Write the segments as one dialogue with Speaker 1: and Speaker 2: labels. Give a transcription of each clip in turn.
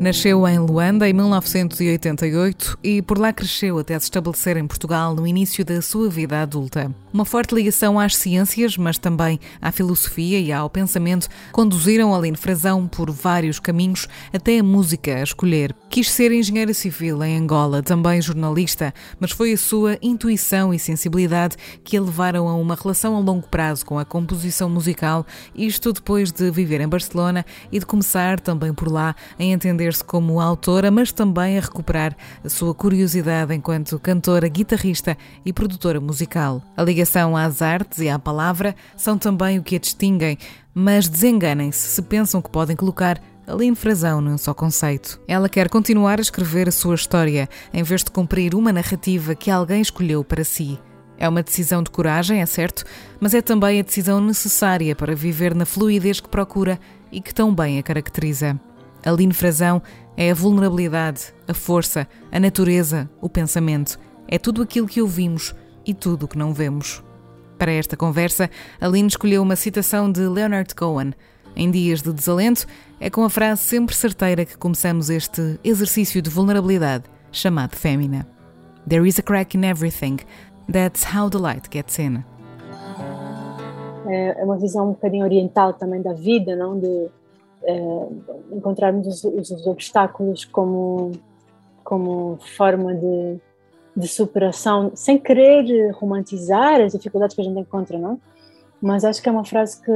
Speaker 1: Nasceu em Luanda em 1988 e por lá cresceu até se estabelecer em Portugal no início da sua vida adulta. Uma forte ligação às ciências, mas também à filosofia e ao pensamento, conduziram Aline Frazão por vários caminhos até a música a escolher. Quis ser engenheira civil em Angola, também jornalista, mas foi a sua intuição e sensibilidade que a levaram a uma relação a longo prazo com a composição musical, isto depois de viver em Barcelona e de começar também por lá a entender se como autora, mas também a recuperar a sua curiosidade enquanto cantora, guitarrista e produtora musical. A ligação às artes e à palavra são também o que a distinguem, mas desenganem-se se pensam que podem colocar Aline Frazão num só conceito. Ela quer continuar a escrever a sua história, em vez de cumprir uma narrativa que alguém escolheu para si. É uma decisão de coragem, é certo, mas é também a decisão necessária para viver na fluidez que procura e que tão bem a caracteriza. Aline Frazão é a vulnerabilidade, a força, a natureza, o pensamento. É tudo aquilo que ouvimos e tudo o que não vemos. Para esta conversa, Aline escolheu uma citação de Leonard Cohen. Em dias de desalento, é com a frase sempre certeira que começamos este exercício de vulnerabilidade, chamado Fémina. There is a crack in everything. That's how the light gets in.
Speaker 2: É, é uma visão um bocadinho oriental também da vida, não? De uh, encontrarmos os, os, obstáculos como, como forma de, de superação, sem querer romantizar as dificuldades que a gente encontra, não? Mas acho que é uma frase que,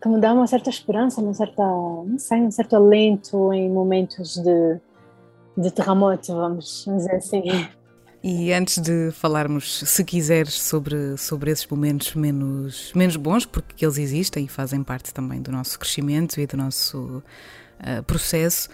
Speaker 2: que me dá uma certa esperança, uma certa, não sei, um certo alento em momentos de, de terremoto, vamos dizer assim.
Speaker 1: E antes de falarmos, se quiseres, sobre, sobre esses momentos menos, menos bons, porque eles existem e fazem parte também do nosso crescimento e do nosso uh, processo,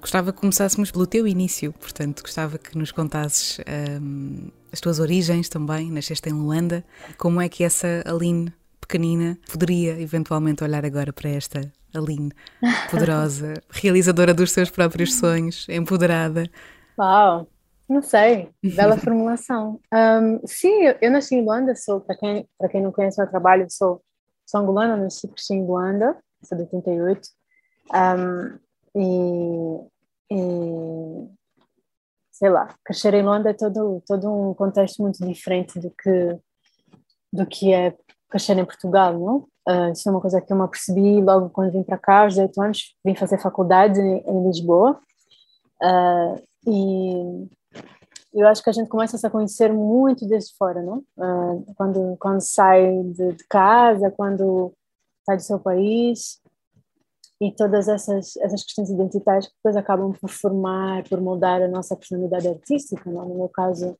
Speaker 1: gostava que começássemos pelo teu início. Portanto, gostava que nos contasses um, as tuas origens também. Nasceste em Luanda. Como é que essa Aline pequenina poderia eventualmente olhar agora para esta Aline poderosa, realizadora dos seus próprios sonhos, empoderada?
Speaker 2: Uau! Não sei, bela formulação. Um, sim, eu, eu, nasci em Luanda, sou, para quem, para quem não conhece meu trabalho, sou, sou angolana, nasci cresci em Luanda, sou de 88. Um, e, e, sei lá, crescer em Luanda é todo, todo um contexto muito diferente do que, do que é crescer em Portugal, não? Uh, isso é uma coisa que eu me apercebi logo quando vim para cá, aos 18 anos, vim fazer faculdade em, em Lisboa. Uh, e eu acho que a gente começa a se conhecer muito desde fora, não? Uh, quando quando sai de, de, casa, quando sai do seu país e todas essas essas questões identitárias que depois acabam por formar, por moldar a nossa personalidade artística, não? No meu caso,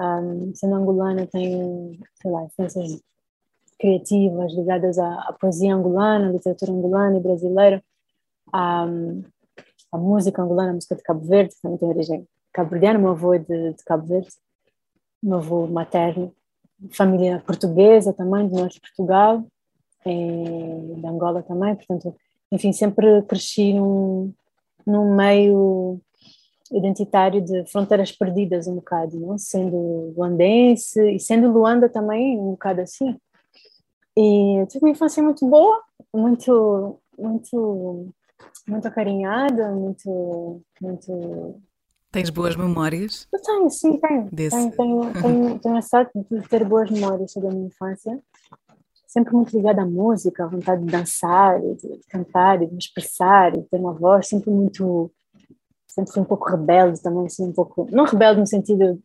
Speaker 2: um, sendo angolana, tenho, sei lá, influências criativas ligadas à, à poesia angolana, à literatura angolana e brasileira, à, à música angolana, a música de Cabo Verde, também tem origem cabo-verdiano, meu avô é de, de, Cabo Verde, meu avô materno, família portuguesa também, do norte de Portugal, e de Angola também, portanto, enfim, sempre cresci num, num meio identitário de fronteiras perdidas um bocado, não? sendo luandense e sendo Luanda também um bocado assim. E tive uma infância muito boa, muito, muito muito acarinhada, muito, muito
Speaker 1: Tens boas memórias?
Speaker 2: Eu tenho, sim, tenho. Desse... Tenho, tenho, tenho, tenho a sorte de ter boas memórias sobre a minha infância. Sempre muito ligada à música, à vontade de dançar, de cantar, de me expressar, de ter uma voz sempre muito. Sempre fui um pouco rebelde também, assim, um pouco. Não rebelde no sentido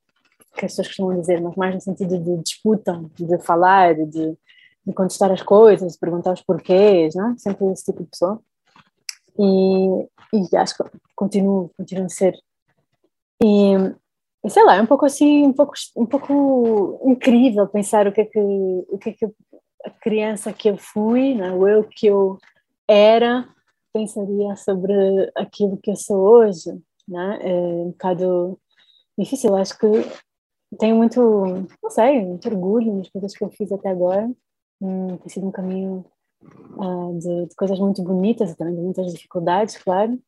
Speaker 2: que as pessoas costumam dizer, mas mais no sentido de disputa, de falar, de, de contestar as coisas, de perguntar os porquês, não? Sempre esse tipo de pessoa. E, e acho que continuo, continuo a ser e, e, sei lá, é um pouco assim, um pouco, um pouco incrível pensar o que é que, o que, é que a criança que eu fui, né, o eu que eu era, pensaria sobre aquilo que eu sou hoje. Né? É um bocado difícil, acho que tenho muito, não sei, muito orgulho nas coisas que eu fiz até agora. Hum, tem sido um caminho uh, de, de, coisas muito bonitas e também de muitas dificuldades, claro.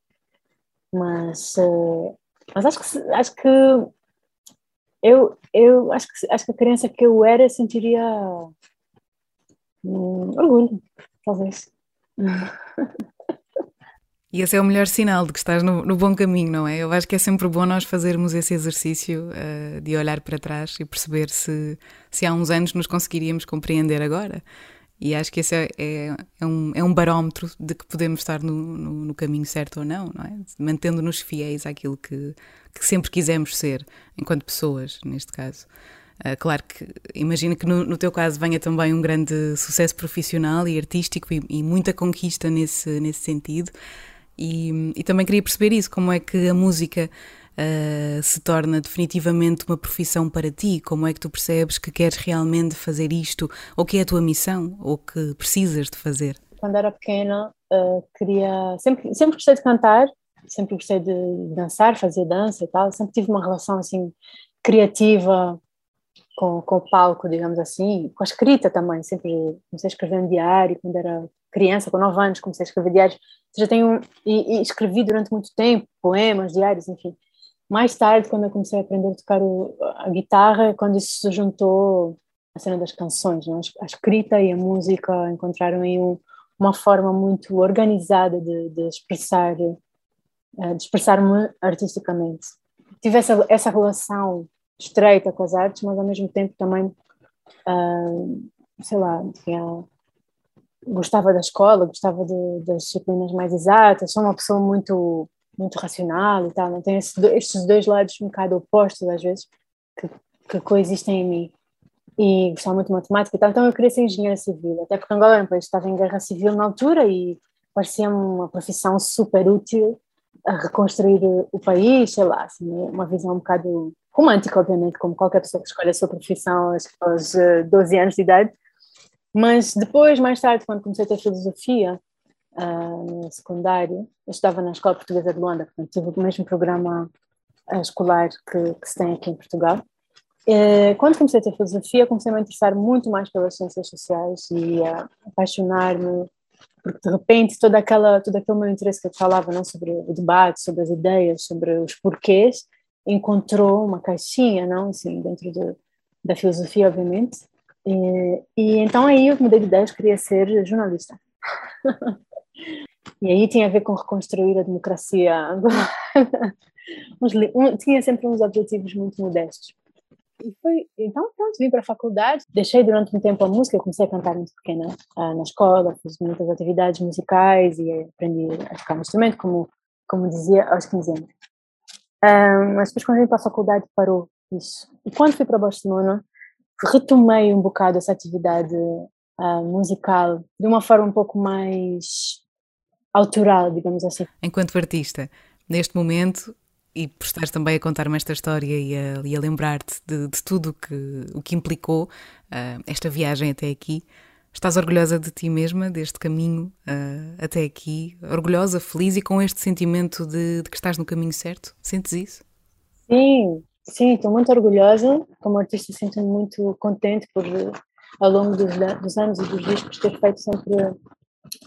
Speaker 2: Mas uh, mas acho que acho que eu eu acho que acho que a criança que eu era sentiria hum, orgulho, talvez.
Speaker 1: E esse é o melhor sinal de que estás no, no, bom caminho, não é? Eu acho que é sempre bom nós fazermos esse exercício uh, de olhar para trás e perceber se, se há uns anos nos conseguiríamos compreender agora. E acho que esse é, é, é, um, é um barómetro de que podemos estar no, no, no caminho certo ou não, não é? Mantendo-nos fiéis àquilo que, que sempre quisemos ser, enquanto pessoas, neste caso. Uh, claro que imagino que no, no, teu caso venha também um grande sucesso profissional e artístico e, e muita conquista nesse, nesse sentido. E, e, também queria perceber isso, como é que a música uh, se torna definitivamente uma profissão para ti? Como é que tu percebes que queres realmente fazer isto? Ou que é a tua missão? Ou que precisas de fazer?
Speaker 2: Quando era pequena, uh, queria. Sempre, sempre gostei de cantar, sempre gostei de dançar, fazer dança e tal. Sempre tive uma relação assim criativa com, com o palco, digamos assim, com a escrita também. Sempre comecei a escrever um diário quando era criança, com 9 anos, comecei a escrever diários. Já tenho e, e escrevi durante muito tempo poemas, diários, enfim. Mais tarde, quando eu comecei a aprender a tocar o, a guitarra, quando isso se juntou a cena das canções, né? a escrita e a música encontraram aí um, uma forma muito organizada de, de expressar eh, de expressar-me artisticamente. Tive essa, essa relação estreita com as artes, mas ao mesmo tempo também, uh, sei lá, tinha, gostava da escola, gostava de, das disciplinas mais exatas, sou uma pessoa muito muito racional e tal, não tem esse, estes dois lados um bocado opostos às vezes que, que coexistem em mim. E gostava muito de matemática e tal, então eu queria ser engenheira civil, até porque Angola era um país estava em guerra civil na altura e parecia-me uma profissão super útil a reconstruir o país, sei lá, assim, uma visão um bocado romântica, obviamente, como qualquer pessoa que escolhe a sua profissão aos 12 anos de idade, mas depois, mais tarde, quando comecei a ter filosofia, uh, no secundário. Eu estudava na Escola Portuguesa de Luanda, portanto, tive o mesmo programa uh, escolar que, que, se tem aqui em Portugal. Uh, quando comecei a ter filosofia, comecei a me interessar muito mais pelas ciências sociais e a apaixonar-me, porque de repente todo, aquela, todo aquele meu interesse que eu falava não, sobre o debate, sobre as ideias, sobre os porquês, encontrou uma caixinha, não, assim, dentro de, da filosofia, obviamente. E, e, então aí eu mudei de ideia, eu queria ser jornalista. E aí tinha a ver com reconstruir a democracia tinha sempre uns objetivos muito modestos. E foi, então, pronto, vim para a faculdade, deixei durante um tempo a música, eu comecei a cantar muito pequena uh, na escola, fiz muitas atividades musicais e aprendi a tocar um instrumento, como, como dizia, aos 15 anos. Uh, mas depois, quando vim para a faculdade, parou isso. E quando fui para Barcelona, retomei um bocado essa atividade uh, musical de uma forma um pouco mais autoral, digamos assim.
Speaker 1: Enquanto artista, neste momento, e por estares também a contar-me esta história e a, a lembrar-te de, de, tudo que, o que implicou uh, esta viagem até aqui, estás orgulhosa de ti mesma, deste caminho uh, até aqui? Orgulhosa, feliz e com este sentimento de, de que estás no caminho certo? Sentes isso?
Speaker 2: Sim, sim, estou muito orgulhosa. Como artista, sinto-me muito contente por, ao longo dos, dos anos e dos discos, ter feito sempre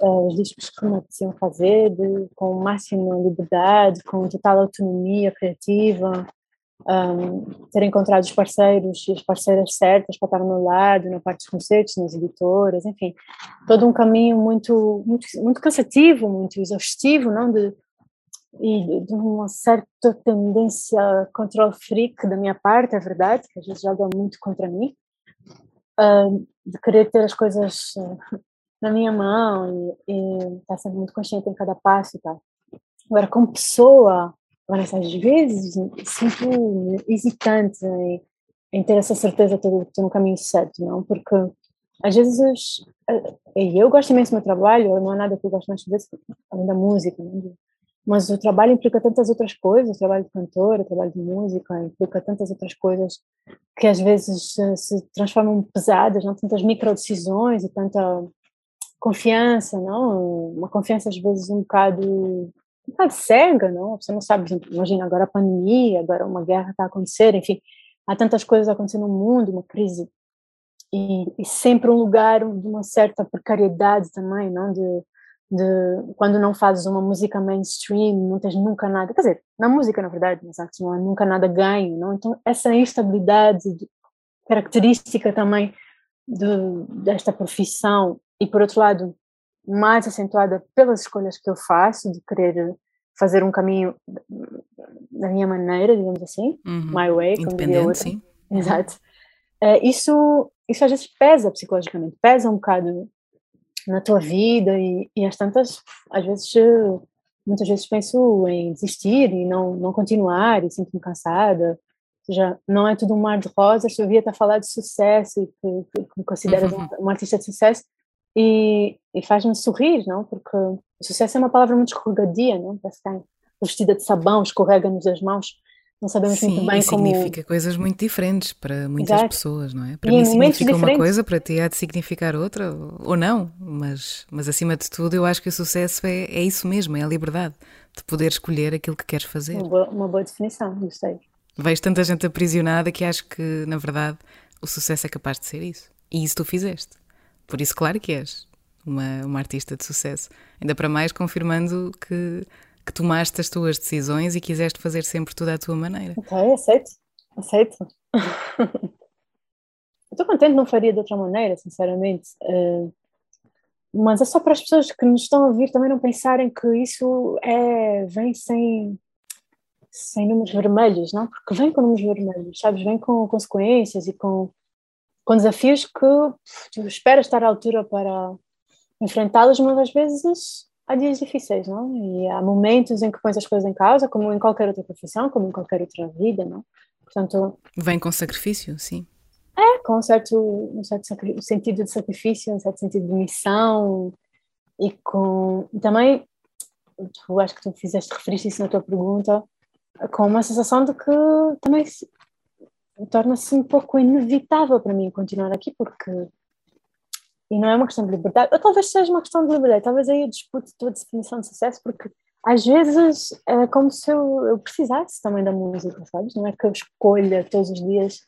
Speaker 2: uh, os discos que me apeteciam fazer, de, com máxima liberdade, com total autonomia criativa. um, ter encontrado os parceiros e as parceiras certas para estar ao meu lado, na parte dos concertos, nas editoras, enfim, todo um caminho muito, muito, muito cansativo, muito exaustivo, não? De, e de uma certa tendência control freak da minha parte, é verdade, que às vezes joga muito contra mim, de querer ter as coisas uh, na minha mão e, e estar sempre muito consciente em cada passo e tal. Agora, como pessoa, agora, às vezes sinto hesitante em, em ter essa certeza que estou no caminho certo, não? Porque às vezes, eh, eu gosto imenso do meu trabalho, não há nada que eu gosto mais de fazer além da música, não? Mas o trabalho implica tantas outras coisas, o trabalho de cantora, o trabalho de música, implica tantas outras coisas que às vezes se transformam pesadas, não tantas micro decisões e tanta confiança, não? Uma confiança às vezes um bocado, um bocado cega, não? Você não sabe, imagina agora a pandemia, agora uma guerra está a acontecer, enfim, há tantas coisas acontecendo no mundo, uma crise e, e sempre um lugar de uma certa precariedade também, não? De de quando não fazes uma música mainstream, não tens nunca nada, quer dizer, na música na verdade, mas antes não há nunca nada ganho, não? Então essa instabilidade característica também de, desta profissão e por outro lado mais acentuada pelas escolhas que eu faço de querer fazer um caminho da minha maneira, digamos assim,
Speaker 1: uhum.
Speaker 2: my way,
Speaker 1: como diria outra. Sim.
Speaker 2: Exato. É, isso, isso às vezes pesa psicologicamente, pesa um bocado na tua vida e, e às tantas, às vezes, muitas vezes penso em desistir e não, não continuar e sinto-me cansada. Ou seja, não é tudo um mar de rosas, tu devia estar a falar de sucesso e que, que, me consideras uhum. uma, artista de sucesso e, e faz-me sorrir, não? Porque sucesso é uma palavra muito escorregadia, não? Parece que está vestida de sabão, escorrega-nos as mãos não sabemos
Speaker 1: Sim,
Speaker 2: muito bem
Speaker 1: e
Speaker 2: como.
Speaker 1: significa coisas muito diferentes para muitas Exato. pessoas, não é? Para e mim significa uma coisa, para ti há de significar outra, ou não, mas, mas acima de tudo eu acho que o sucesso é, é isso mesmo, é a liberdade de poder escolher aquilo que queres fazer.
Speaker 2: Uma boa, uma boa definição, gostei.
Speaker 1: Vejo tanta gente aprisionada que acho que, na verdade, o sucesso é capaz de ser isso. E isso tu fizeste. Por isso, claro que és uma, uma artista de sucesso. Ainda para mais confirmando que que tomaste as tuas decisões e quiseste fazer sempre tudo à tua maneira.
Speaker 2: Ok, aceito, aceito. Estou contente, não faria de outra maneira, sinceramente. Uh, mas é só para as pessoas que nos estão a ouvir também não pensarem que isso é, vem sem, sem números vermelhos, não? Porque vem com números vermelhos, sabes? Vem com consequências e com, com desafios que tu esperas estar à altura para enfrentá-los, mas às vezes há dias difíceis, não? E há momentos em que pões as coisas em causa, como em qualquer outra profissão, como em qualquer outra vida, não?
Speaker 1: Portanto... Vem com sacrifício, sim.
Speaker 2: É, com um certo, um certo sentido de sacrifício, um certo sentido de missão e com... E também, tu, acho que tu fizeste, referiste isso na tua pergunta, com uma sensação de que também torna-se um pouco inevitável para mim continuar aqui, porque e não é uma questão de liberdade, ou talvez seja uma questão de liberdade, talvez aí eu dispute a tua definição de sucesso, porque às vezes é como se eu, eu precisasse também da música, sabes? Não é que eu escolha todos os dias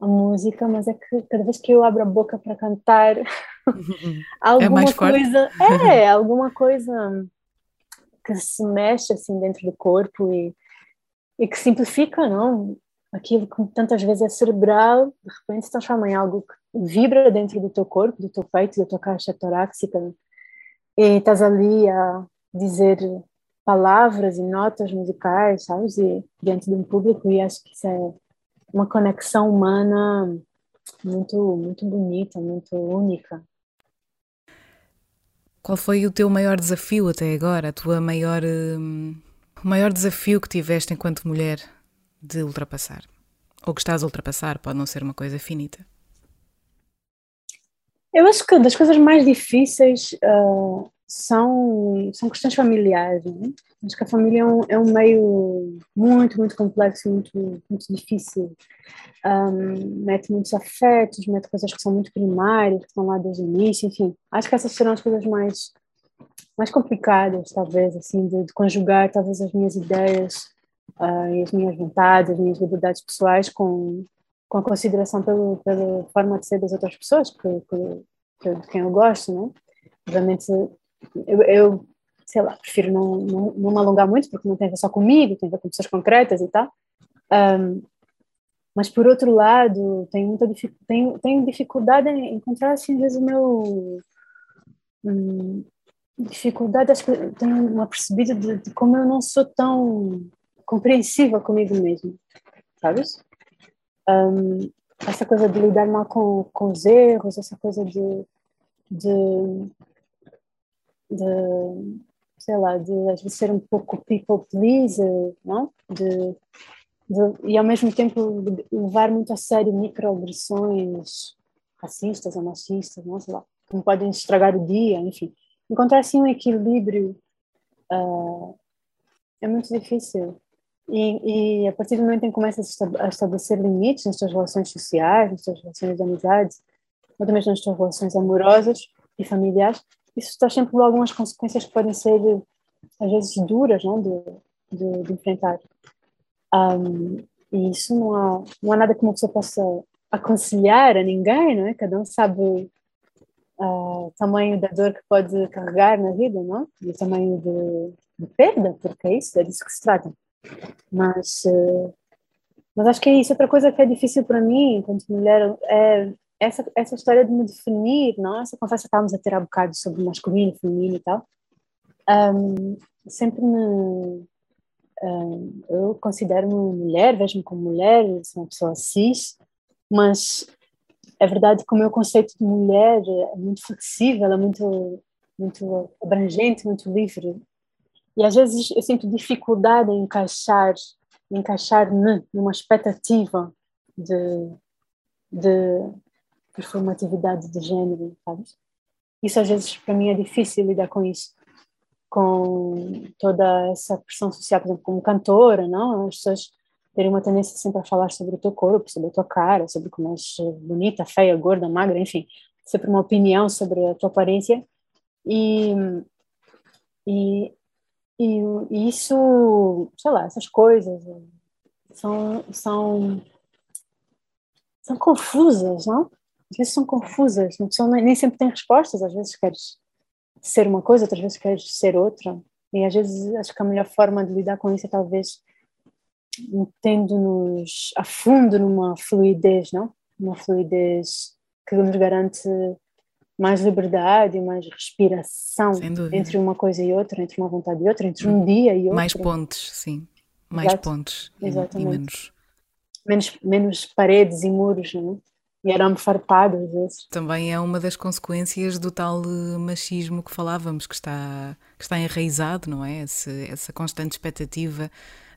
Speaker 2: a música, mas é que cada vez que eu abro a boca para cantar, alguma é coisa, é, alguma coisa que se mexe assim dentro do corpo e, e que simplifica, não? Aquilo que tantas vezes é cerebral, de repente se transforma em algo que vibra dentro do teu corpo, do teu peito, da tua caixa torácica, e estás ali a dizer palavras e notas musicais, sabes? E diante de um público, e acho que isso é uma conexão humana muito, muito bonita, muito única.
Speaker 1: Qual foi o teu maior desafio até agora? A tua maior, hum, maior desafio que tiveste enquanto mulher de ultrapassar? Ou que estás a ultrapassar, pode não ser uma coisa finita.
Speaker 2: Eu acho que das coisas mais difíceis uh, são, são questões familiares. Né? Acho que a família é um, é um meio muito, muito complexo, muito, muito difícil. Um, mete muitos afetos, mete coisas que são muito primárias, que estão lá desde o início, enfim. Acho que essas serão as coisas mais, mais complicadas, talvez, assim, de, de conjugar talvez as minhas ideias uh, e as minhas vontades, as minhas liberdades pessoais com, com consideração pelo, pela forma de ser das outras pessoas, que, que, de quem eu gosto, né? Obviamente, eu, eu, sei lá, prefiro não, não, não me alongar muito, porque não tem a ver só comigo, tem a ver com pessoas concretas e tal. Um, Mas, por outro lado, tenho muita tenho, tenho dificuldade em encontrar, assim, às vezes, o meu... Hum, dificuldade, acho que tenho uma percebida de, de, como eu não sou tão compreensiva comigo mesma, sabes? Um, essa coisa de lidar mal com, com os erros, essa coisa de, de, de sei lá, de às vezes ser um pouco people pleaser, não? De, de, e ao mesmo tempo levar muito a sério microagressões racistas ou machistas, não sei lá, que podem estragar o dia, enfim. Encontrar assim um equilíbrio uh, é muito difícil. E, e, a partir do momento em que começas a estabelecer limites nas tuas relações sociais, nas tuas relações de amizade, ou também nas tuas relações amorosas e familiares, isso está sempre com algumas consequências que podem ser, às vezes, duras não? De, de, de enfrentar. Um, e isso não há, não há nada que uma pessoa possa aconselhar a ninguém, não é? Cada um sabe uh, o tamanho da dor que pode carregar na vida, não? E o tamanho de, de perda, porque é isso, é disso que se trata. Mas, uh, mas acho que é isso. Outra coisa que é difícil para mim, enquanto mulher, é essa, essa história de me definir, não? essa conversa que estávamos a ter há bocado sobre masculino, feminino e tal, um, sempre me. Um, eu considero-me mulher, vejo-me como mulher, sou uma pessoa cis, mas é verdade que o meu conceito de mulher é muito flexível, é muito, muito abrangente, muito livre. E às vezes eu sinto dificuldade em encaixar, encaixar-me numa expectativa de, de performatividade de género? Isso às vezes para mim é difícil lidar com isso, com toda essa pressão social, por exemplo, como cantora, não? As pessoas terem uma tendência sempre a falar sobre o teu corpo, sobre a tua cara, sobre como és bonita, feia, gorda, magra, enfim, sempre uma opinião sobre a tua aparência e, e, e, isso, sei lá, essas coisas são, são, são confusas, não? às vezes são confusas, nem sempre tem respostas, às vezes queres ser uma coisa, outras vezes queres ser outra, e às vezes acho que a melhor forma de lidar com isso é talvez metendo-nos a fundo numa fluidez, não? Uma fluidez que nos garante mais liberdade, mais respiração entre uma coisa e outra, entre uma vontade e outra, entre um dia e outro.
Speaker 1: Mais pontes, sim. Mais Exato. pontes. Exatamente. E menos...
Speaker 2: menos... menos paredes e muros, não é? E era-me farpado às vezes.
Speaker 1: Também é uma das consequências do tal eh, machismo que falávamos, que está, que está enraizado, não é? Esse, essa constante expectativa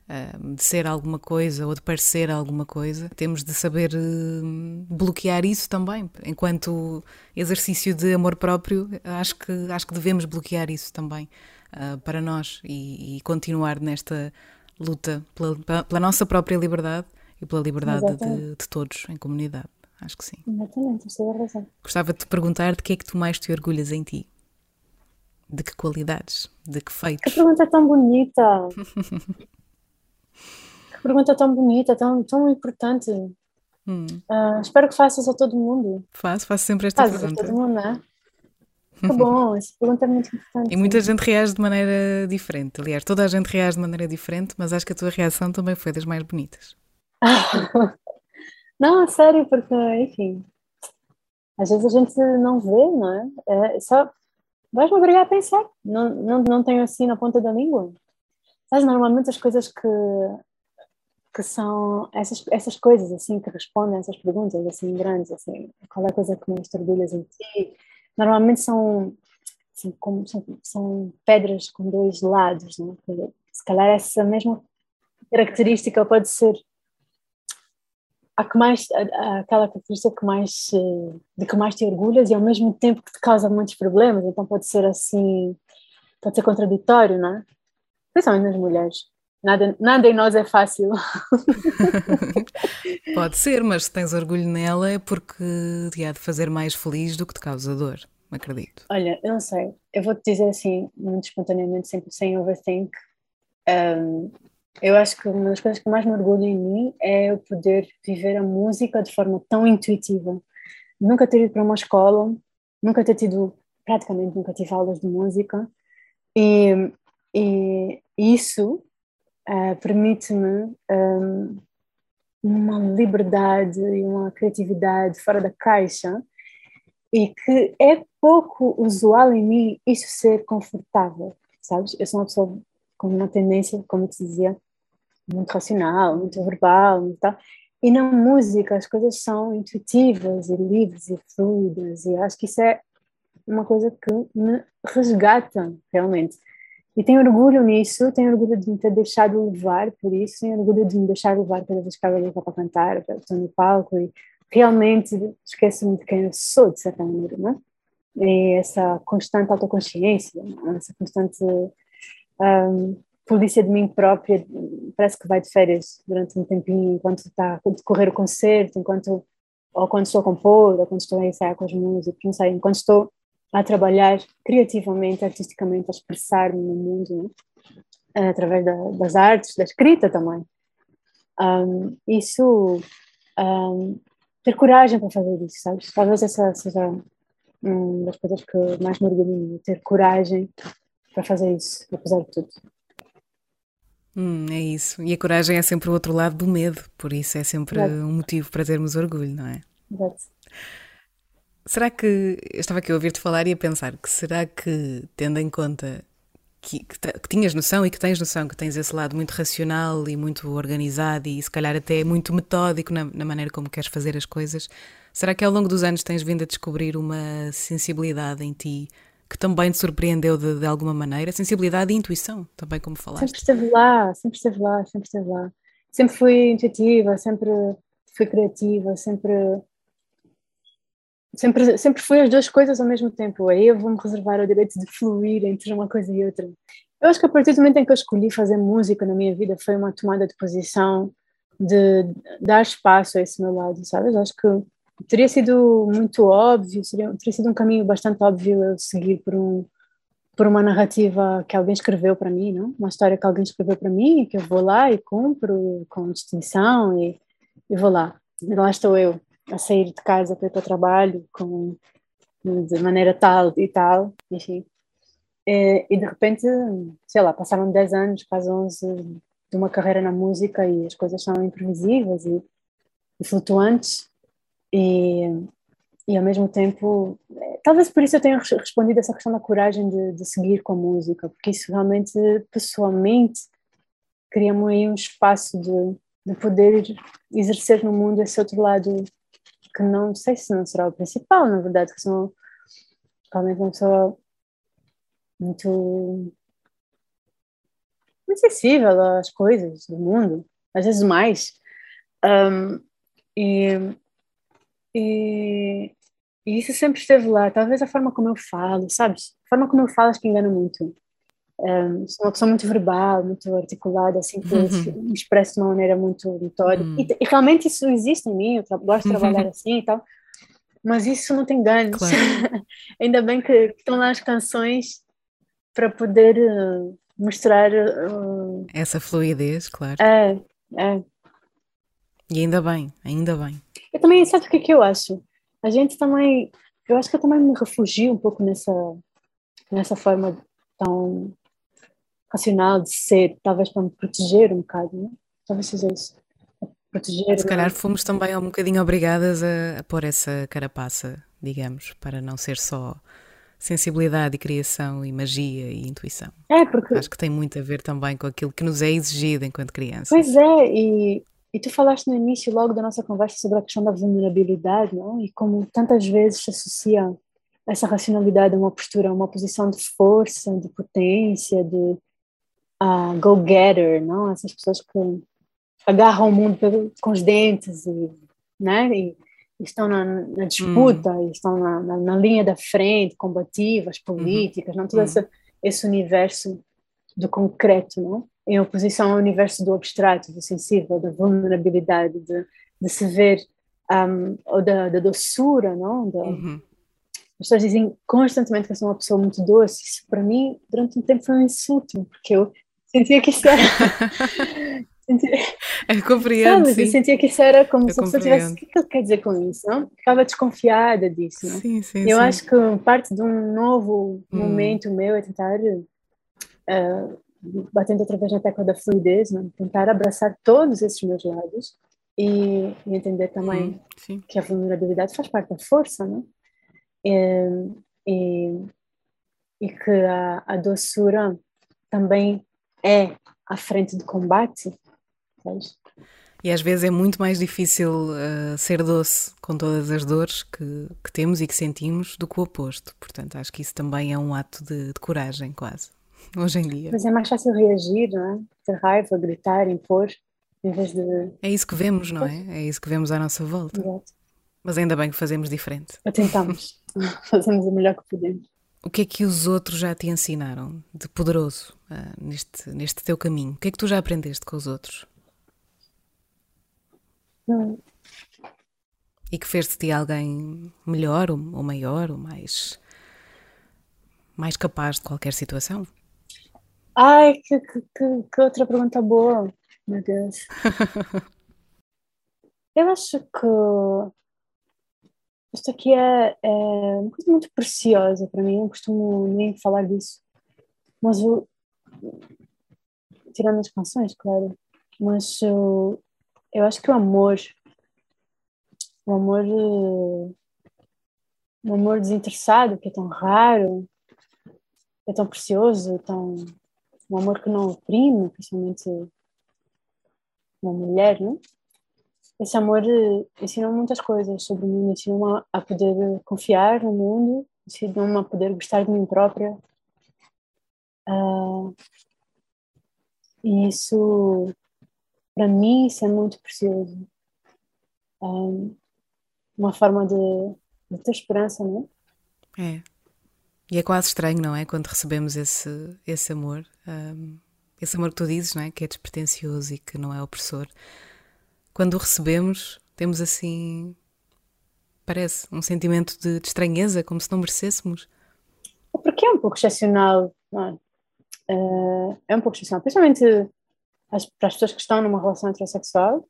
Speaker 1: uh, de ser alguma coisa ou de parecer alguma coisa. Temos de saber uh, bloquear isso também. Enquanto exercício de amor próprio, acho que, acho que devemos bloquear isso também uh, para nós e, e, continuar nesta luta pela, pela, nossa própria liberdade e pela liberdade de, de todos em comunidade. Acho que sim.
Speaker 2: Exatamente, razão.
Speaker 1: Gostava de te perguntar de que é que tu mais te orgulhas em ti? De que qualidades? De que feitos?
Speaker 2: Que pergunta tão bonita! pergunta tão bonita, tão, tão importante. Hum. Uh, espero que faças a todo mundo.
Speaker 1: Faço, faço sempre esta Fazes pergunta.
Speaker 2: a todo mundo, não é? Que bom, essa pergunta é muito importante.
Speaker 1: E muita gente reage de maneira diferente. Aliás, toda a gente reage de maneira diferente, mas acho que a tua reação também foi das mais bonitas.
Speaker 2: Não, sério, porque, enfim, às vezes a gente não vê, não é? é só vais-me obrigar a pensar. Não, não, não tenho assim na ponta da língua. Sabes, normalmente as coisas que, que são essas, essas coisas assim que respondem a essas perguntas assim grandes, assim, qual é a coisa que mais orgulhas em ti? Normalmente são, assim, como, são, são pedras com dois lados, não é? Se calhar essa mesma característica pode ser a que mais, a, aquela característica que mais, eh, de que mais te orgulhas e ao mesmo tempo que te causa muitos problemas, então pode ser assim, pode ser contraditório, não é? Principalmente nas mulheres. Nada, nada em nós é fácil.
Speaker 1: pode ser, mas se tens orgulho nela é porque te há de fazer mais feliz do que te causa dor, acredito.
Speaker 2: Olha, eu não sei, eu vou-te dizer assim, muito espontaneamente, sempre sem overthink, um, eu acho que uma das coisas que mais me orgulha em mim é eu poder viver a música de forma tão intuitiva. Nunca ter ido para uma escola, nunca ter tido, praticamente nunca tive aulas de música, e, e isso uh, permite-me um, uma liberdade e uma criatividade fora da caixa e que é pouco usual em mim isso ser confortável, sabes? Eu sou uma pessoa com uma tendência, como te dizia, muito racional, muito verbal, e tal. E na música as coisas são intuitivas e livres e fluidas e acho que isso é uma coisa que me resgata realmente. E tenho orgulho nisso, tenho orgulho de me ter deixado levar por isso, tenho orgulho de me deixar levar cada vez que ela para cantar, estou no palco e realmente esqueço-me de quem eu sou, de certa maneira, né? E essa constante autoconsciência, essa constante um, polícia de mim própria, parece que vai de férias durante um tempinho, enquanto está a decorrer o concerto, enquanto ou quando estou a compor, ou quando estou a ensaiar com as músicas, não sei, enquanto estou a trabalhar criativamente, artisticamente, a expressar-me no mundo, né? através da, das artes, da escrita também. Um, isso, um, ter coragem para fazer isso, sabes? Talvez essa seja uma das coisas que mais me orgulho, ter coragem para fazer isso, apesar de tudo.
Speaker 1: Hum, é isso. E a coragem é sempre o outro lado do medo, por isso é sempre Exato. um motivo para termos orgulho, não é?
Speaker 2: Exato.
Speaker 1: Será que. Eu estava aqui a ouvir-te falar e a pensar que será que, tendo em conta que, que, que, tinhas noção e que tens noção que tens esse lado muito racional e muito organizado e se calhar até muito metódico na, na maneira como queres fazer as coisas, será que ao longo dos anos tens vindo a descobrir uma sensibilidade em ti que também te surpreendeu de, de alguma maneira? Sensibilidade e intuição, também como falaste.
Speaker 2: Sempre esteve lá, sempre esteve lá, sempre esteve lá. Sempre fui intuitiva, sempre fui criativa, sempre sempre, sempre fui as duas coisas ao mesmo tempo. Aí eu vou-me reservar o direito de fluir entre uma coisa e outra. Eu acho que a partir do momento em que eu escolhi fazer música na minha vida foi uma tomada de posição de dar espaço a esse meu lado, sabes? Acho que teria sido muito óbvio, seria, teria sido um caminho bastante óbvio eu seguir por um por uma narrativa que alguém escreveu para mim, não? Uma história que alguém escreveu para mim, que eu vou lá e cumpro com distinção e, e vou lá. E lá estou eu, a sair de casa para ir para o trabalho com, de maneira tal e tal, enfim. E, e, de repente, sei lá, passaram 10 anos, quase 11 de uma carreira na música e as coisas são imprevisíveis e, e flutuantes e, e ao mesmo tempo, talvez por isso eu tenha respondido essa questão da coragem de, de seguir com a música, porque isso realmente, pessoalmente, cria-me aí um espaço de, de poder exercer no mundo esse outro lado que não sei se não será o principal, na verdade, que sou realmente uma pessoa muito, muito sensível às coisas do mundo, às vezes mais. Um, e, e, e, isso sempre esteve lá. Talvez a forma como eu falo, sabes? A forma como eu falo acho que engana muito. Um, sou uma pessoa muito verbal, muito articulada, assim, que uhum. me expresso de uma maneira muito notória. Uhum. E, e, realmente isso existe em mim, eu gosto de trabalhar assim e tal, mas isso não tem ganhos. Claro. Ainda bem que estão lá as canções para poder uh, mostrar. Uh,
Speaker 1: Essa fluidez, claro.
Speaker 2: É, é.
Speaker 1: E ainda bem, ainda bem.
Speaker 2: Eu também, sabe o que, é que eu acho? A gente também, eu acho que eu também me refugio um pouco nessa, nessa forma tão racional de ser, talvez para me proteger um bocado, não? É? talvez seja isso.
Speaker 1: Proteger. Se calhar fomos também um bocadinho obrigadas a, a pôr essa carapaça, digamos, para não ser só sensibilidade e criação e magia e intuição.
Speaker 2: É, porque.
Speaker 1: Acho que tem muito a ver também com aquilo que nos é exigido enquanto crianças.
Speaker 2: Pois é, e, e tu falaste no início logo da nossa conversa sobre a questão da vulnerabilidade, não? E como tantas vezes se associa essa racionalidade a uma postura, uma posição de força, de potência, de uh, go-getter, não? Essas pessoas que agarram o mundo com os dentes e, né? E, estão na, na disputa, hum. estão na, na, na, linha da frente, combativas, uhum. políticas, uhum. não? Todo uhum. esse, esse universo do concreto, não? Em oposição ao universo do abstrato, do sensível, da vulnerabilidade, de, de se ver, um, ou da, da doçura, não? Da, uhum. As pessoas dizem constantemente que eu sou uma pessoa muito doce. Isso, para mim, durante um tempo foi um insulto, porque eu sentia que isso era.
Speaker 1: sentia... Eu compreendo. Sabe?
Speaker 2: Eu sentia que isso era como eu se a pessoa tivesse. O que ele quer dizer com isso? Não? Ficava desconfiada disso. Não?
Speaker 1: Sim, sim,
Speaker 2: eu
Speaker 1: sim.
Speaker 2: acho que parte de um novo hum. momento meu é tentar. Uh, batendo outra vez na tecla da fluidez, não? tentar abraçar todos esses meus lados e, e entender também hum, que a vulnerabilidade faz parte da força, né? E, e, e que a, a doçura também é à frente do combate.
Speaker 1: E às vezes é muito mais difícil uh, ser doce com todas as dores que, que, temos e que sentimos do que o oposto. Portanto, acho que isso também é um ato de, de coragem, quase, hoje em dia.
Speaker 2: Mas é mais fácil reagir, não é? Ter raiva, gritar, impor, em vez de.
Speaker 1: É isso que vemos, não é? É isso que vemos à nossa volta. Exato. Mas ainda bem que fazemos diferente.
Speaker 2: Tentamos. Fazemos o melhor que podemos.
Speaker 1: O que é que os outros já te ensinaram de poderoso uh, neste, neste teu caminho? O que é que tu já aprendeste com os outros? Hum. E que fez de ti alguém melhor ou, ou maior ou mais, mais capaz de qualquer situação?
Speaker 2: Ai, que, que, que outra pergunta boa, meu Deus. Eu acho que isto aqui é, é, uma coisa muito preciosa para mim, eu não costumo nem falar disso. Mas o. Tirando as canções, claro. Mas o, eu acho que o amor. O amor. O amor desinteressado, que é tão raro, é tão precioso, tão, um amor que não oprime, principalmente uma mulher, não? Esse amor ensina muitas coisas sobre mim, ensina a poder confiar no mundo, ensina a poder gostar de mim própria. Uh, e isso, para mim, isso é muito precioso. Um, ah, uma forma de, de ter esperança, não
Speaker 1: é? É. E é quase estranho, não é? Quando recebemos esse, esse amor, um, ah, esse amor que tu dizes, não é? Que é despretensioso e que não é opressor quando o recebemos, temos assim, parece, um sentimento de, de estranheza, como se não merecêssemos.
Speaker 2: Porque é um pouco excepcional, não é? Uh, é um pouco excepcional, principalmente as, para as pessoas que estão numa relação heterossexual.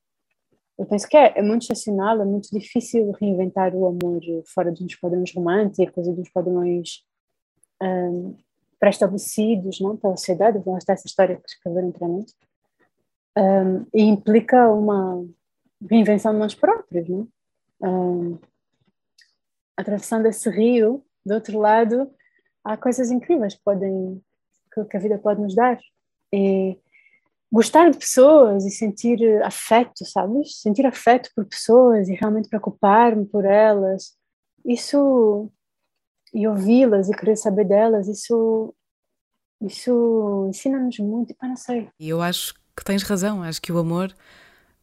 Speaker 2: Eu penso que é, é muito excepcional, é muito difícil reinventar o amor fora dos padrões românticos e dos padrões um, ah, pré-estabelecidos não, pela sociedade. Vamos ter essa história que escreveram anteriormente um, e implica uma reinvenção de nós próprios, não? Um, atravessando esse rio, do outro lado, há coisas incríveis que podem que a vida pode nos dar e gostar de pessoas e sentir afeto, sabes? Sentir afeto por pessoas e realmente preocupar-me por elas, isso e ouvi-las e querer saber delas, isso isso ensina-nos muito, para não sei.
Speaker 1: E eu acho que tens razão. Acho que o amor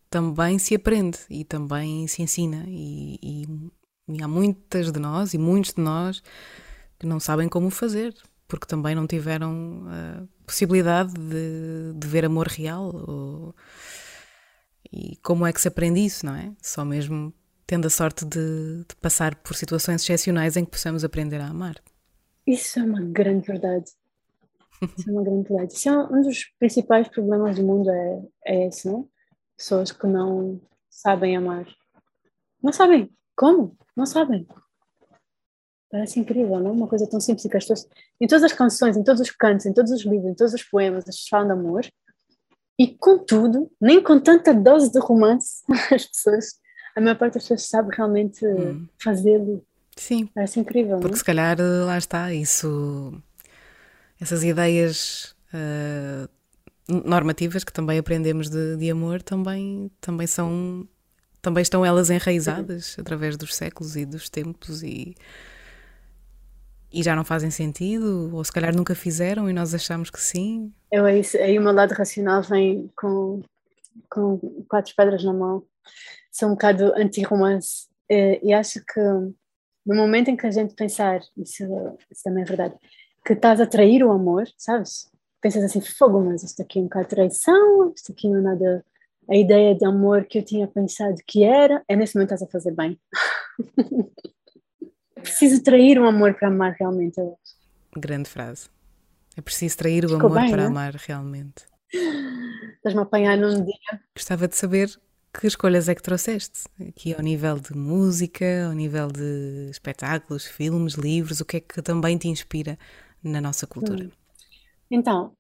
Speaker 1: também se aprende e também se ensina. E, e, e, há muitas de nós e muitos de nós que não sabem como fazer, porque também não tiveram a possibilidade de, de ver amor real. Ou, e como é que se aprende isso, não é? Só mesmo tendo a sorte de, de passar por situações excepcionais em que possamos aprender a amar.
Speaker 2: Isso é uma grande verdade. Isso é uma grande verdade. Isso é um dos principais problemas do mundo, é, é esse, não? Pessoas que não sabem amar. Não sabem. Como? Não sabem. Parece incrível, não? Uma coisa tão simples que as pessoas... Em todas as canções, em todos os cantos, em todos os livros, em todos os poemas, as pessoas falam de amor. E, contudo, nem com tanta dose de romance, as pessoas... A maior parte das pessoas sabe realmente hum. fazê-lo.
Speaker 1: Sim.
Speaker 2: Parece incrível,
Speaker 1: Porque não? se calhar, lá está, isso essas ideias uh, normativas que também aprendemos de, de, amor também, também são também estão elas enraizadas através dos séculos e dos tempos e e já não fazem sentido ou se calhar nunca fizeram e nós achamos que sim.
Speaker 2: Eu é isso aí o meu lado racional vem com com quatro pedras na mão. Sou um bocado anti-romance eh, e acho que no momento em que a gente pensar isso, isso também é verdade que estás a trair o amor, sabes? Pensas assim, fogo, mas isto aqui é um bocado traição, isto aqui não é nada a ideia de amor que eu tinha pensado que era, é nesse momento estás a fazer bem. preciso trair o amor para amar realmente.
Speaker 1: Grande frase. É preciso trair o Ficou amor bem, para né? amar realmente.
Speaker 2: Estás-me a apanhar num dia.
Speaker 1: Gostava de saber que escolhas é que trouxeste? Aqui ao nível de música, ao nível de espetáculos, filmes, livros, o que é que também te inspira na nossa cultura? Hum.
Speaker 2: Então,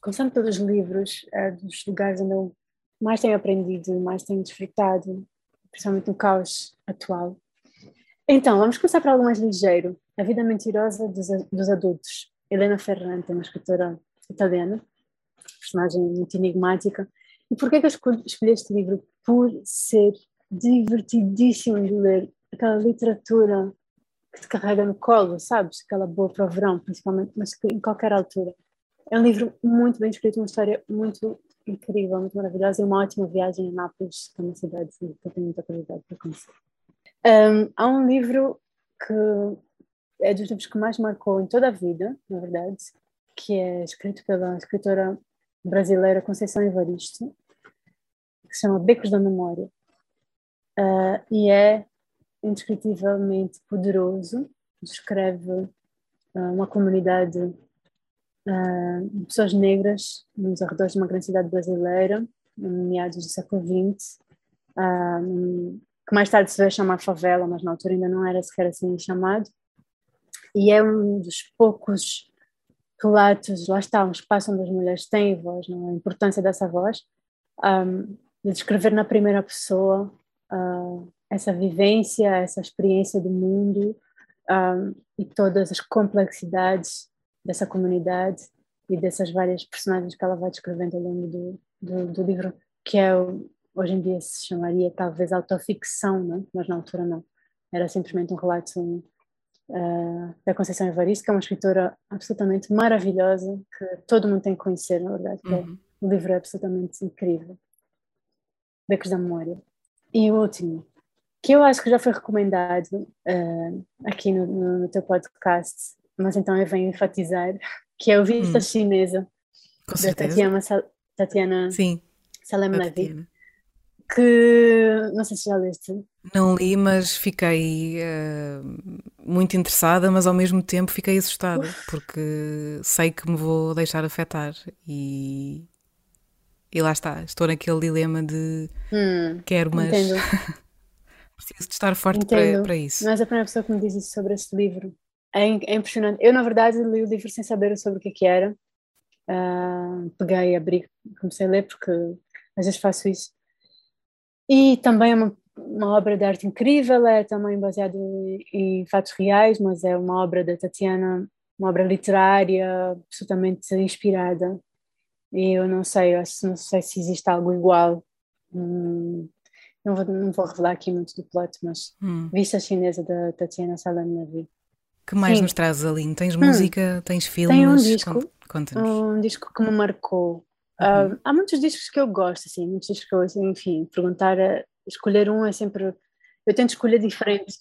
Speaker 2: começando pelos livros, é dos lugares onde eu mais tenho aprendido, mais tenho desfrutado, principalmente no caos atual. Então, vamos começar por algo mais ligeiro. A Vida Mentirosa dos, dos Adultos. Helena Ferrante, uma escritora italiana, personagem muito enigmática. E por que é que eu escolhi este livro? Por ser divertidíssimo de ler. Aquela literatura que te carrega no colo, sabes? Aquela boa para o verão, principalmente, mas que em qualquer altura. É um livro muito bem escrito, uma história muito incrível, muito maravilhosa e uma ótima viagem a Nápoles, que é uma cidade que eu tenho muita curiosidade para conhecer. Um, há um livro que é dos livros que mais marcou em toda a vida, na verdade, que é escrito pela escritora brasileira Conceição Evaristo, que se chama Becos da Memória. Uh, e é indescritivelmente poderoso, descreve uh, uma comunidade uh, de pessoas negras nos arredores de uma grande cidade brasileira, meados do século XX, uh, que mais tarde se veio chamar favela, mas na altura ainda não era sequer assim chamado. E é um dos poucos relatos, lá está, um espaço onde as mulheres têm voz, não? É? a importância dessa voz, um, de descrever na primeira pessoa essa vivência, essa experiência do mundo um, e todas as complexidades dessa comunidade e dessas várias personagens que ela vai descrevendo ao longo do, do, do livro, que é hoje em dia se chamaria talvez autoficção, não? mas na altura não. Era simplesmente um relato uh, da Conceição Evaristo, que é uma escritora absolutamente maravilhosa, que todo mundo tem que conhecer, na verdade. É uhum. O livro é absolutamente incrível. Becos da Memória. E o último, que eu acho que já foi recomendado uh, aqui no, no, teu podcast, mas então eu venho enfatizar, que é o Vista hum. Chinesa,
Speaker 1: Com da
Speaker 2: Tatiana, Tatiana
Speaker 1: Sim,
Speaker 2: Salem Levy que não sei se já leste.
Speaker 1: Não li, mas fiquei uh, muito interessada, mas ao mesmo tempo fiquei assustada, porque sei que me vou deixar afetar e, e lá está, estou naquele dilema de hum, quero, mas preciso de estar forte para, para isso.
Speaker 2: És a primeira pessoa que me diz isso sobre este livro. É, é, impressionante. Eu, na verdade, li o livro sem saber sobre o que, é que era. Uh, peguei, abri, comecei a ler, porque às vezes faço isso e também é uma, uma obra de arte incrível, é também baseado em, em fatos reais, mas é uma obra da Tatiana, uma obra literária absolutamente inspirada. E eu não sei, eu não sei se existe algo igual. Hum, não, vou, não vou revelar aqui muito do plot, mas hum. Vista Chinesa da Tatiana Salam Navi.
Speaker 1: que mais Sim. nos traz, Aline? Tens hum. música, tens filmes? Tem
Speaker 2: um disco, Conta-nos. um disco que me marcou, Uhum. Uh, há muitos discos que eu gosto, assim, muitos discos que eu, assim, enfim, perguntar, a, escolher um é sempre. Eu tento escolher diferente.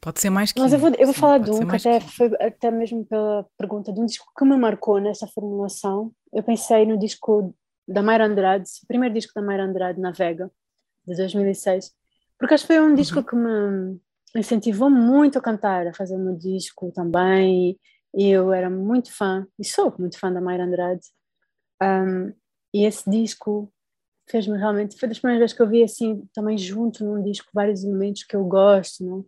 Speaker 1: Pode ser mais que
Speaker 2: Mas eu vou, eu vou falar de um que até que... foi até mesmo pela pergunta de um disco que me marcou nessa formulação. Eu pensei no disco da Mayra Andrade, o primeiro disco da Mayra Andrade, Navega, de 2006, porque acho que foi um disco uhum. que me incentivou muito a cantar, a fazer o meu disco também. E eu era muito fã, e sou muito fã da Mayra Andrade. Um, e esse disco fez-me realmente, foi das primeiras vezes que eu vi assim, também junto num disco, vários elementos que eu gosto, não?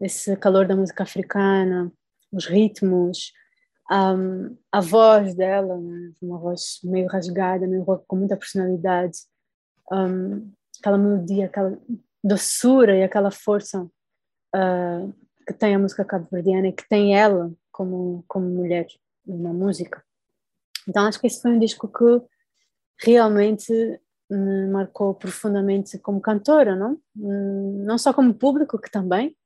Speaker 2: esse calor da música africana, os ritmos, um, a voz dela, né? uma voz meio rasgada, meio com muita personalidade, um, aquela melodia, aquela doçura e aquela força uh, que tem a música cabo-verdiana e que tem ela como, como mulher na música. Então acho que esse foi um disco que realmente me marcou profundamente como cantora, não? Hum, não só como público, que também,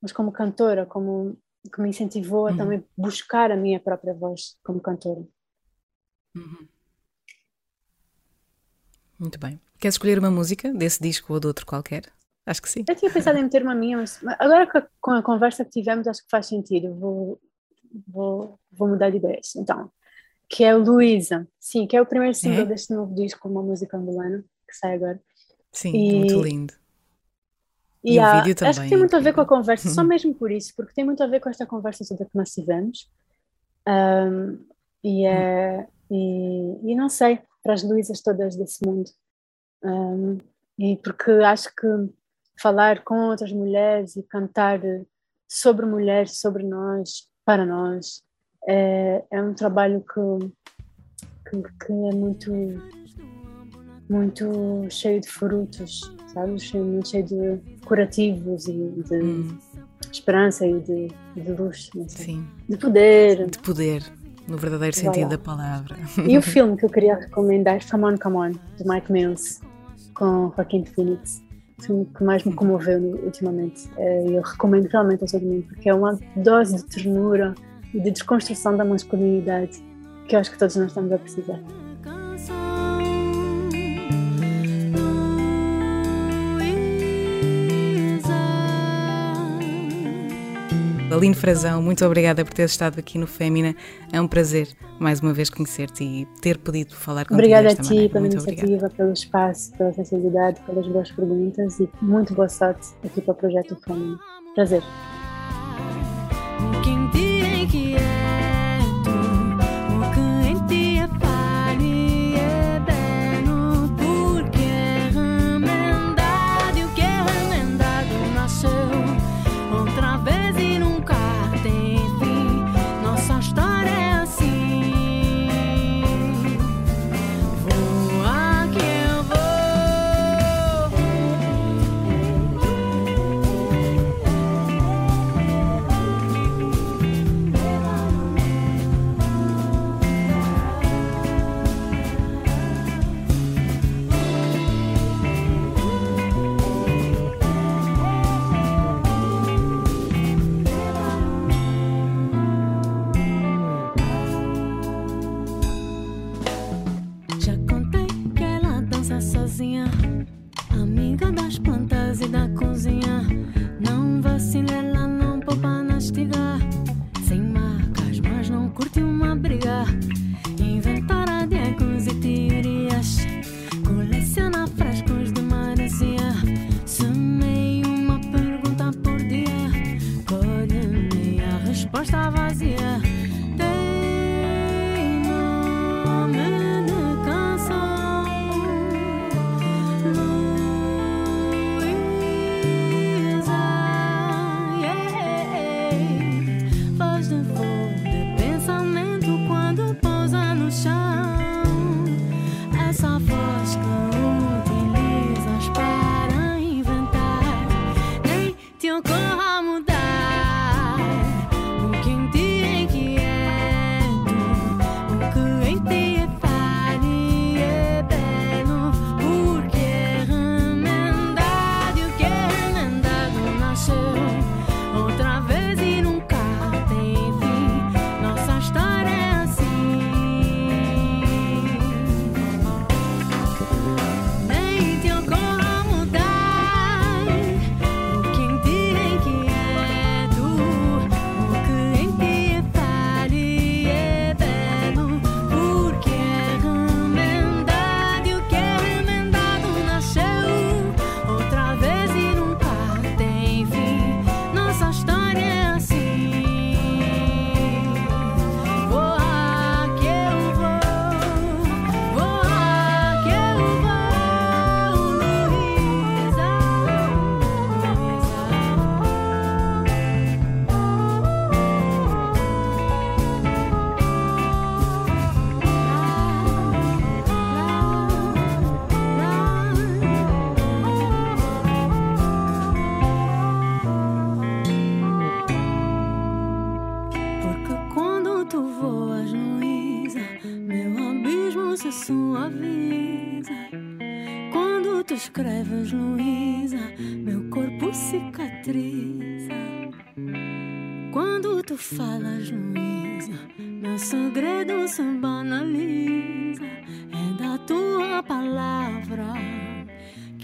Speaker 2: mas como cantora, como que me incentivou a uhum. também buscar a minha própria voz como cantora.
Speaker 1: Uhum. Muito bem. Queres escolher uma música desse disco ou de outro qualquer? Acho que sim.
Speaker 2: Eu tinha pensado em meter uma minha, mas agora com a conversa que tivemos, acho que faz sentido. Vou, vou, vou mudar de ideias. Então, que é Luísa, sim, que é o primeiro single é? deste novo disco, uma música angolana, que sai agora.
Speaker 1: Sim, e, muito lindo.
Speaker 2: E, e o vídeo também. Acho que tem muito a ver com a conversa, só mesmo por isso, porque tem muito a ver com esta conversa toda que nós tivemos. Um, e, é, e, e, não sei, para as Luísas todas desse mundo. Um, e porque acho que falar com outras mulheres e cantar sobre mulheres, sobre nós, para nós, é, é um trabalho que, que, que, é muito muito cheio de frutos, sabe? Cheio, muito cheio de curativos e de hum. esperança e de, de luz. Sim. De poder.
Speaker 1: De poder, no verdadeiro sentido da palavra.
Speaker 2: E o filme que eu queria recomendar, Come On, Come On, de Mike Mills, com Joaquin Phoenix. O filme que mais me comoveu ultimamente. É, eu recomendo realmente ao todo mundo, porque é uma dose de ternura e de desconstrução da masculinidade que eu acho que todos nós estamos a precisar.
Speaker 1: Aline Frazão, muito obrigada por teres estado aqui no Fémina. É um prazer mais uma vez conhecer-te e ter podido falar contigo.
Speaker 2: Obrigada a ti maneira. pela muito iniciativa, obrigada. pelo espaço, pela sensibilidade, pelas boas perguntas e muito boa sorte aqui para o projeto Fémina. Prazer.